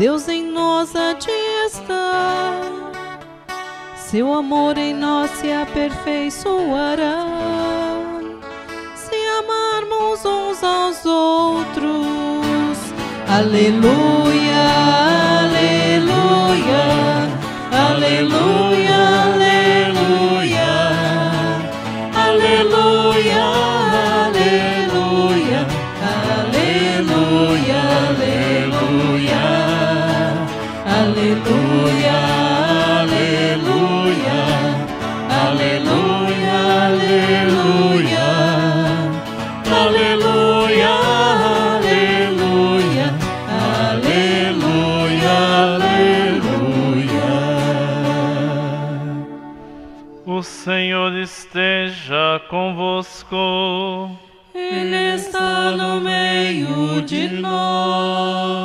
Deus em nós há de estar, seu amor em nós se aperfeiçoará. Se amarmos uns aos outros, aleluia, aleluia, aleluia.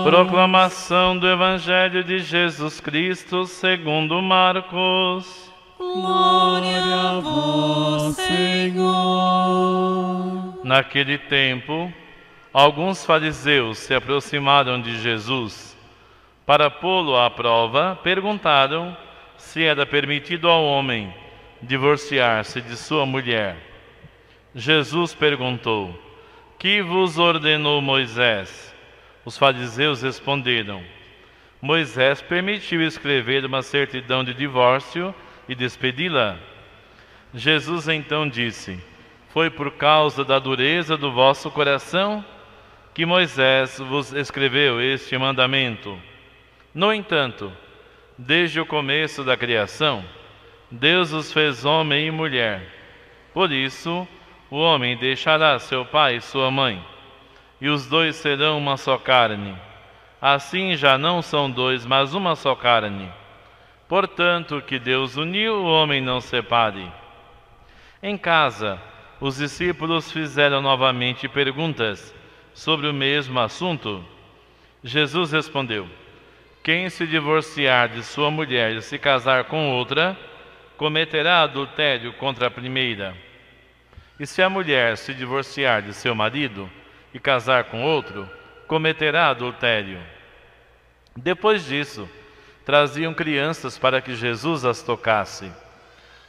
Proclamação do Evangelho de Jesus Cristo segundo Marcos. Glória a vós, Senhor. Naquele tempo, alguns fariseus se aproximaram de Jesus para pô-lo à prova, perguntaram se era permitido ao homem divorciar-se de sua mulher. Jesus perguntou: Que vos ordenou Moisés? Os fariseus responderam: Moisés permitiu escrever uma certidão de divórcio e despedi-la. Jesus então disse: Foi por causa da dureza do vosso coração que Moisés vos escreveu este mandamento. No entanto, desde o começo da criação, Deus os fez homem e mulher. Por isso, o homem deixará seu pai e sua mãe e os dois serão uma só carne. Assim já não são dois, mas uma só carne. Portanto, que Deus uniu, o homem não separe. Em casa, os discípulos fizeram novamente perguntas sobre o mesmo assunto. Jesus respondeu: Quem se divorciar de sua mulher e se casar com outra, cometerá adultério contra a primeira. E se a mulher se divorciar de seu marido, e casar com outro, cometerá adultério. Depois disso, traziam crianças para que Jesus as tocasse.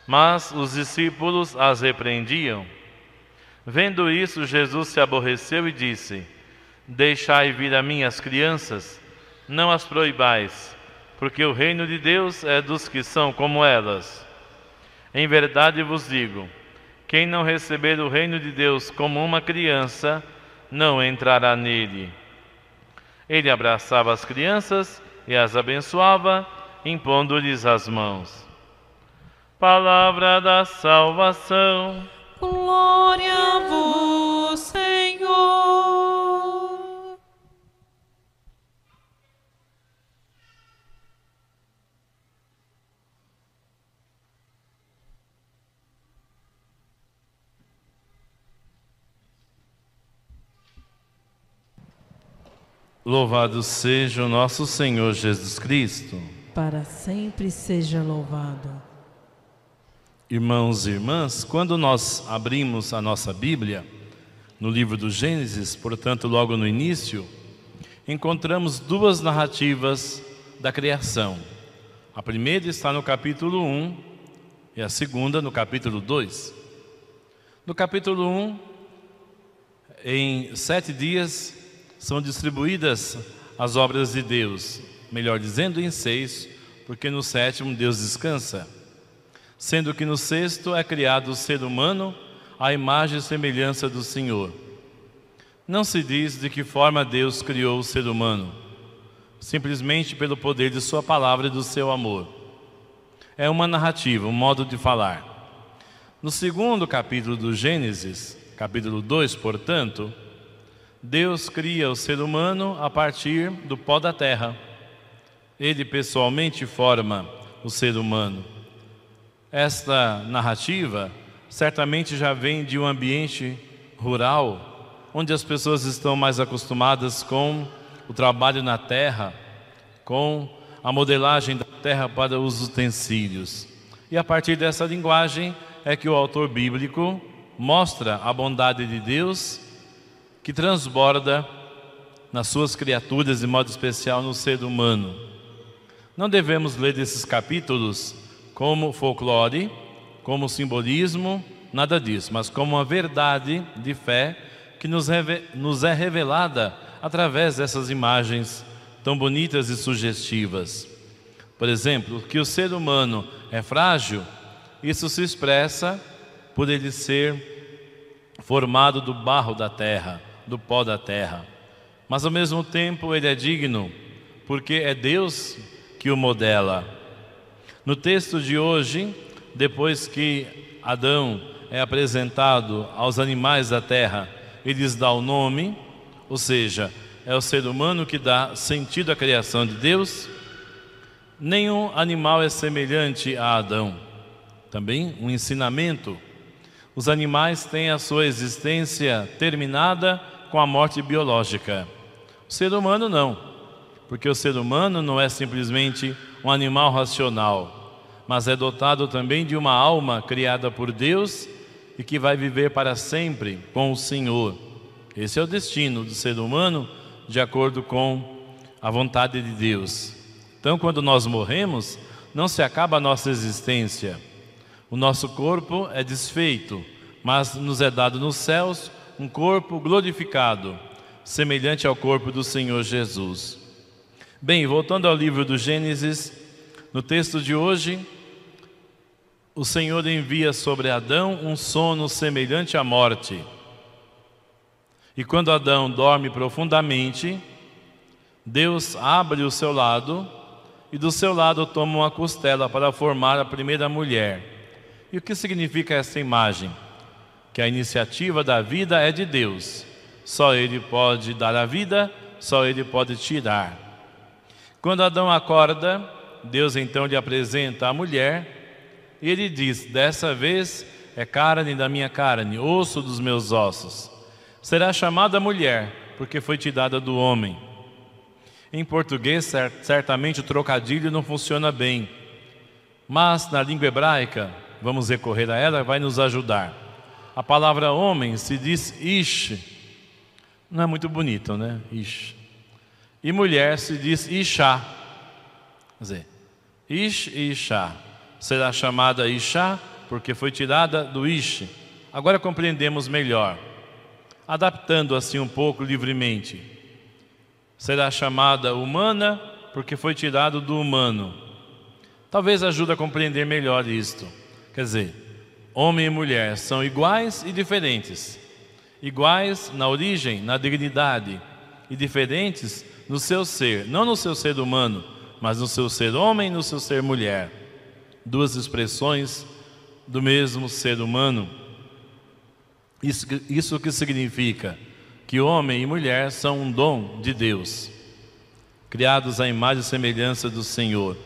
Mas os discípulos as repreendiam. Vendo isso, Jesus se aborreceu e disse: Deixai vir a mim as crianças, não as proibais, porque o reino de Deus é dos que são como elas. Em verdade vos digo: quem não receber o reino de Deus como uma criança, não entrará nele. Ele abraçava as crianças e as abençoava, impondo-lhes as mãos. Palavra da salvação. Glória a vós, Louvado seja o nosso Senhor Jesus Cristo. Para sempre seja louvado. Irmãos e irmãs, quando nós abrimos a nossa Bíblia, no livro do Gênesis, portanto, logo no início, encontramos duas narrativas da criação. A primeira está no capítulo 1 e a segunda no capítulo 2. No capítulo 1, em sete dias, são distribuídas as obras de Deus, melhor dizendo, em seis, porque no sétimo Deus descansa. sendo que no sexto é criado o ser humano à imagem e semelhança do Senhor. Não se diz de que forma Deus criou o ser humano, simplesmente pelo poder de Sua palavra e do seu amor. É uma narrativa, um modo de falar. No segundo capítulo do Gênesis, capítulo 2, portanto, Deus cria o ser humano a partir do pó da terra. Ele pessoalmente forma o ser humano. Esta narrativa certamente já vem de um ambiente rural, onde as pessoas estão mais acostumadas com o trabalho na terra, com a modelagem da terra para os utensílios. E a partir dessa linguagem é que o autor bíblico mostra a bondade de Deus que transborda nas suas criaturas, de modo especial no ser humano. Não devemos ler esses capítulos como folclore, como simbolismo, nada disso, mas como uma verdade de fé que nos, nos é revelada através dessas imagens tão bonitas e sugestivas. Por exemplo, que o ser humano é frágil, isso se expressa por ele ser formado do barro da terra, do pó da terra. Mas ao mesmo tempo ele é digno, porque é Deus que o modela. No texto de hoje, depois que Adão é apresentado aos animais da terra, ele lhes dá o nome, ou seja, é o ser humano que dá sentido à criação de Deus. Nenhum animal é semelhante a Adão. Também um ensinamento. Os animais têm a sua existência terminada com a morte biológica. O ser humano não, porque o ser humano não é simplesmente um animal racional mas é dotado também de uma alma criada por Deus e que vai viver para sempre com o Senhor. Esse é o destino do ser humano, de acordo com a vontade de Deus. Então, quando nós morremos, não se acaba a nossa existência. O nosso corpo é desfeito, mas nos é dado nos céus um corpo glorificado, semelhante ao corpo do Senhor Jesus. Bem, voltando ao livro do Gênesis, no texto de hoje, o Senhor envia sobre Adão um sono semelhante à morte. E quando Adão dorme profundamente, Deus abre o seu lado e do seu lado toma uma costela para formar a primeira mulher. E o que significa essa imagem? Que a iniciativa da vida é de Deus. Só Ele pode dar a vida, só Ele pode tirar. Quando Adão acorda, Deus então lhe apresenta a mulher e ele diz: Dessa vez é carne da minha carne, osso dos meus ossos. Será chamada mulher, porque foi te dada do homem. Em português, certamente o trocadilho não funciona bem, mas na língua hebraica, vamos recorrer a ela, vai nos ajudar. A palavra homem se diz ish, não é muito bonito, né? Ish. E mulher se diz isha. Quer dizer, ish e isha será chamada Isha, porque foi tirada do Ish. Agora compreendemos melhor, adaptando assim um pouco livremente. Será chamada humana, porque foi tirado do humano. Talvez ajude a compreender melhor isto. Quer dizer, homem e mulher são iguais e diferentes. Iguais na origem, na dignidade, e diferentes no seu ser, não no seu ser humano, mas no seu ser homem e no seu ser mulher duas expressões do mesmo ser humano. Isso, isso que significa que homem e mulher são um dom de Deus, criados à imagem e semelhança do Senhor.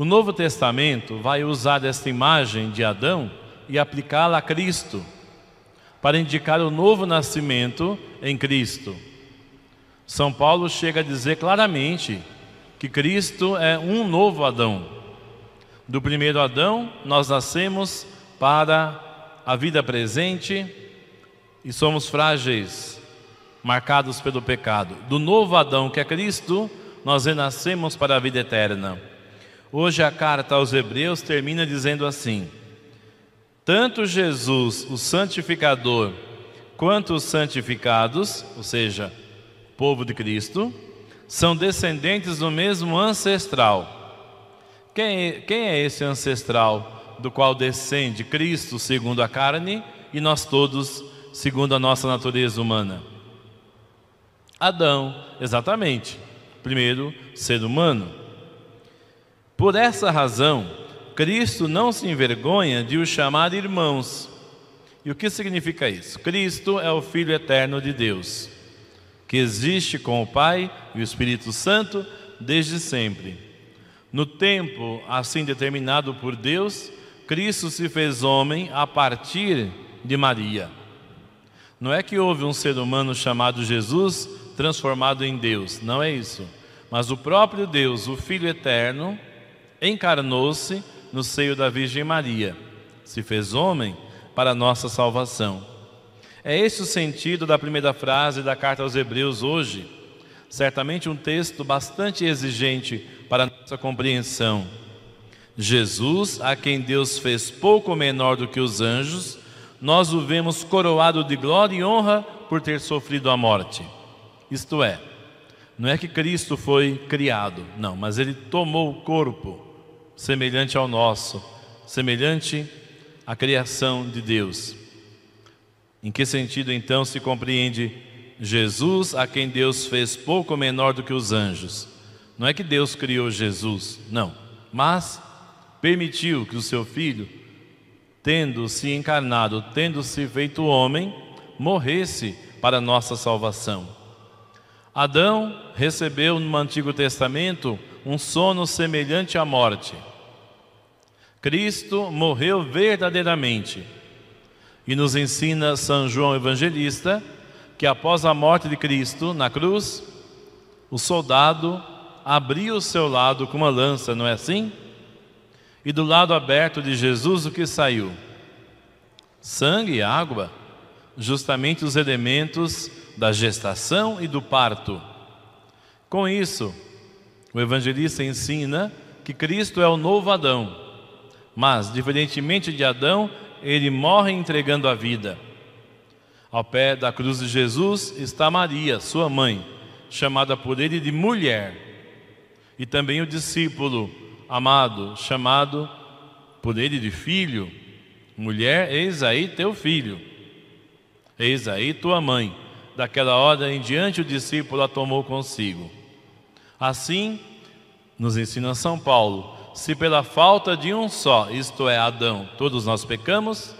O Novo Testamento vai usar esta imagem de Adão e aplicá-la a Cristo, para indicar o novo nascimento em Cristo. São Paulo chega a dizer claramente que Cristo é um novo Adão do primeiro Adão, nós nascemos para a vida presente e somos frágeis, marcados pelo pecado. Do novo Adão, que é Cristo, nós renascemos para a vida eterna. Hoje a carta aos Hebreus termina dizendo assim: Tanto Jesus, o santificador, quanto os santificados, ou seja, povo de Cristo, são descendentes do mesmo ancestral Quem é, quem é esse ancestral do qual descende Cristo segundo a carne e nós todos segundo a nossa natureza humana? Adão, exatamente, primeiro ser humano. Por essa razão, Cristo não se envergonha de os chamar irmãos. E o que significa isso? Cristo é o Filho eterno de Deus, que existe com o Pai e o Espírito Santo desde sempre. No tempo assim determinado por Deus, Cristo se fez homem a partir de Maria. Não é que houve um ser humano chamado Jesus transformado em Deus, não é isso. Mas o próprio Deus, o Filho eterno, encarnou-se no seio da Virgem Maria, se fez homem para nossa salvação. É esse o sentido da primeira frase da carta aos Hebreus hoje. Certamente um texto bastante exigente para nossa compreensão. Jesus, a quem Deus fez pouco menor do que os anjos, nós o vemos coroado de glória e honra por ter sofrido a morte. Isto é, não é que Cristo foi criado, não, mas ele tomou o corpo semelhante ao nosso, semelhante à criação de Deus. Em que sentido então se compreende Jesus, a quem Deus fez pouco menor do que os anjos? Não é que Deus criou Jesus, não, mas permitiu que o seu filho, tendo se encarnado, tendo se feito homem, morresse para nossa salvação. Adão recebeu no Antigo Testamento um sono semelhante à morte. Cristo morreu verdadeiramente. E nos ensina São João Evangelista que após a morte de Cristo na cruz, o soldado abriu o seu lado com uma lança, não é assim? E do lado aberto de Jesus o que saiu? Sangue e água, justamente os elementos da gestação e do parto. Com isso, o evangelista ensina que Cristo é o novo Adão mas, diferentemente de Adão, ele morre entregando a vida. Ao pé da cruz de Jesus está Maria, sua mãe, chamada por ele de mulher, e também o discípulo amado, chamado por ele de filho. Mulher, eis aí teu filho, eis aí tua mãe. Daquela hora em diante, o discípulo a tomou consigo. Assim, nos ensina São Paulo, se pela falta de um só, isto é, Adão, todos nós pecamos,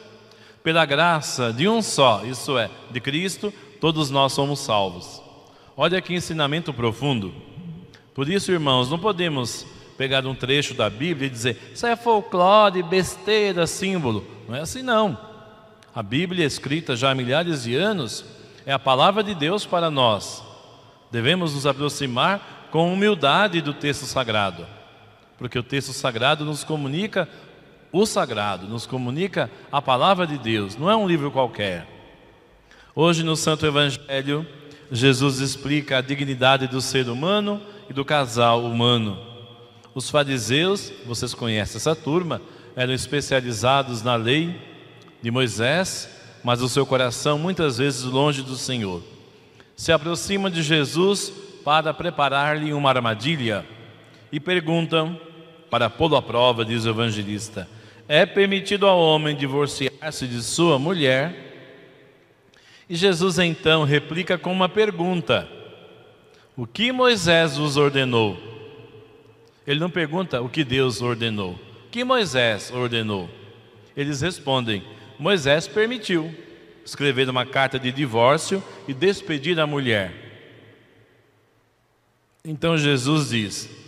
pela graça de um só, isso é, de Cristo, todos nós somos salvos. Olha que ensinamento profundo. Por isso, irmãos, não podemos pegar um trecho da Bíblia e dizer isso é folclore, besteira, símbolo. Não é assim, não. A Bíblia, escrita já há milhares de anos, é a palavra de Deus para nós. Devemos nos aproximar com humildade do texto sagrado porque o texto sagrado nos comunica o sagrado, nos comunica a palavra de Deus, não é um livro qualquer. Hoje no Santo Evangelho, Jesus explica a dignidade do ser humano e do casal humano. Os fariseus, vocês conhecem essa turma, eram especializados na lei de Moisés, mas o seu coração muitas vezes longe do Senhor. Se aproximam de Jesus para preparar-lhe uma armadilha e perguntam: para pô-lo à prova, diz o evangelista. É permitido ao homem divorciar-se de sua mulher? E Jesus então replica com uma pergunta: O que Moisés vos ordenou? Ele não pergunta o que Deus ordenou. O que Moisés ordenou? Eles respondem: Moisés permitiu escrever uma carta de divórcio e despedir a mulher. Então Jesus diz: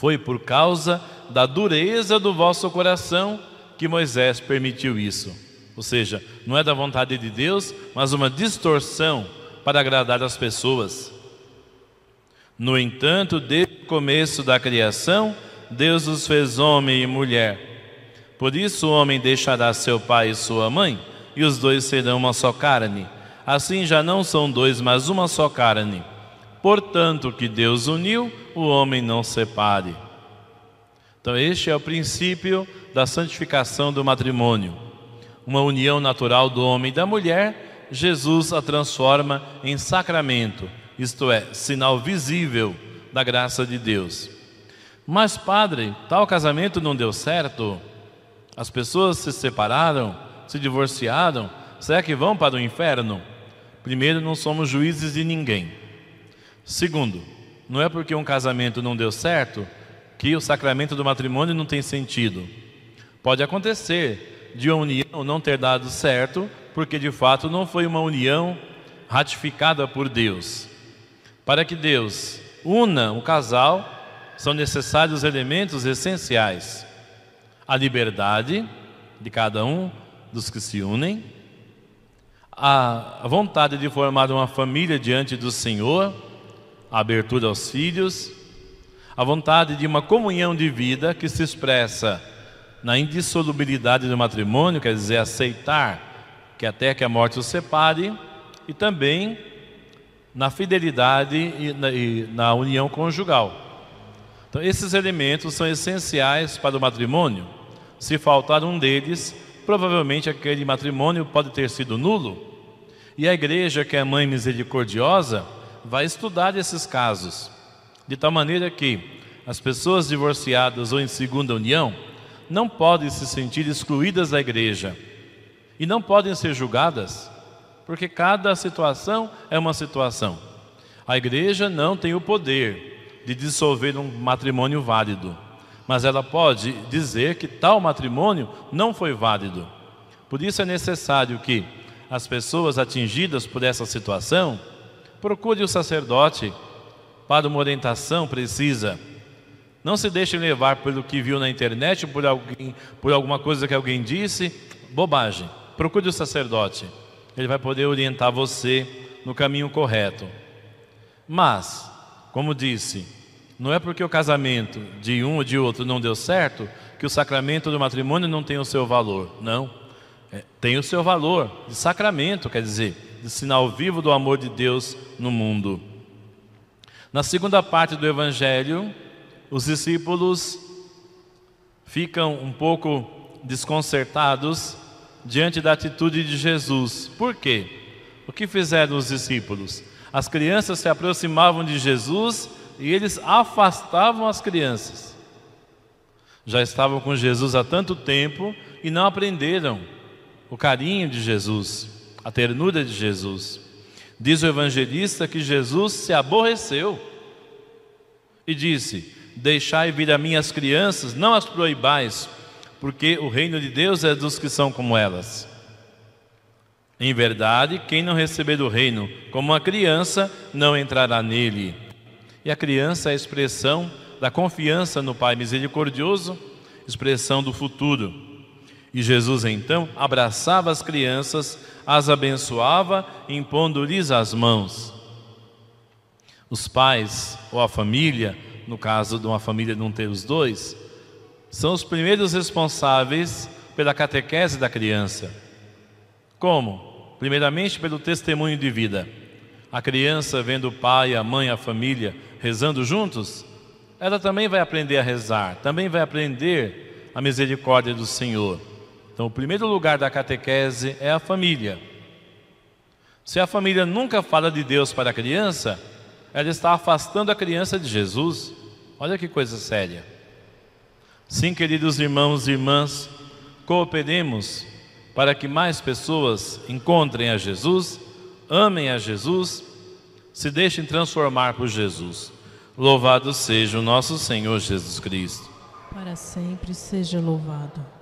foi por causa da dureza do vosso coração que Moisés permitiu isso. Ou seja, não é da vontade de Deus, mas uma distorção para agradar as pessoas. No entanto, desde o começo da criação, Deus os fez homem e mulher. Por isso o homem deixará seu pai e sua mãe, e os dois serão uma só carne. Assim já não são dois, mas uma só carne. Portanto, o que Deus uniu, o homem não separe. Então, este é o princípio da santificação do matrimônio. Uma união natural do homem e da mulher, Jesus a transforma em sacramento, isto é, sinal visível da graça de Deus. Mas, padre, tal casamento não deu certo? As pessoas se separaram, se divorciaram, será que vão para o inferno? Primeiro, não somos juízes de ninguém. Segundo, não é porque um casamento não deu certo que o sacramento do matrimônio não tem sentido. Pode acontecer de uma união não ter dado certo, porque de fato não foi uma união ratificada por Deus. Para que Deus una o casal, são necessários elementos essenciais: a liberdade de cada um dos que se unem, a vontade de formar uma família diante do Senhor, a abertura aos filhos, a vontade de uma comunhão de vida que se expressa na indissolubilidade do matrimônio, quer dizer, aceitar que até que a morte os separe, e também na fidelidade e na, e na união conjugal. Então, esses elementos são essenciais para o matrimônio. Se faltar um deles, provavelmente aquele matrimônio pode ter sido nulo. E a igreja, que é mãe misericordiosa, vai estudar esses casos, de tal maneira que as pessoas divorciadas ou em segunda união não podem se sentir excluídas da igreja e não podem ser julgadas, porque cada situação é uma situação. A igreja não tem o poder de dissolver um matrimônio válido, mas ela pode dizer que tal matrimônio não foi válido. Por isso é necessário que as pessoas atingidas por essa situação procurem o sacerdote para uma orientação precisa. Não se deixem levar pelo que viu na internet, por, alguém, por alguma coisa que alguém disse, bobagem. Procure o sacerdote, ele vai poder orientar você no caminho correto. Mas como disse, não é porque o casamento de um ou de outro não deu certo que o sacramento do matrimônio não tem o seu valor. Não. É, tem o seu valor de sacramento, quer dizer, de sinal vivo do amor de Deus no mundo. Na segunda parte do Evangelho, os discípulos ficam um pouco desconcertados diante da atitude de Jesus. Por quê? O que fizeram os discípulos? As crianças se aproximavam de Jesus e eles afastavam as crianças. Já estavam com Jesus há tanto tempo e não aprenderam o carinho de Jesus, a ternura de Jesus. Diz o evangelista que Jesus se aborreceu e disse: Deixai vir a mim as crianças, não as proibais, porque o reino de Deus é dos que são como elas. Em verdade, quem não receber o reino como uma criança, não entrará nele. E a criança é a expressão da confiança no Pai misericordioso, expressão do futuro. E Jesus então abraçava as crianças, as abençoava, impondo-lhes as mãos. Os pais ou a família, no caso de uma família não ter os dois, são os primeiros responsáveis pela catequese da criança. Como? Primeiramente, pelo testemunho de vida. A criança vendo o pai, a mãe, a família rezando juntos, ela também vai aprender a rezar, também vai aprender a misericórdia do Senhor. Então, o primeiro lugar da catequese é a família. Se a família nunca fala de Deus para a criança, ela está afastando a criança de Jesus. Olha que coisa séria. Sim, queridos irmãos e irmãs, cooperemos para que mais pessoas encontrem a Jesus, amem a Jesus, se deixem transformar por Jesus. Louvado seja o nosso Senhor Jesus Cristo. Para sempre seja louvado.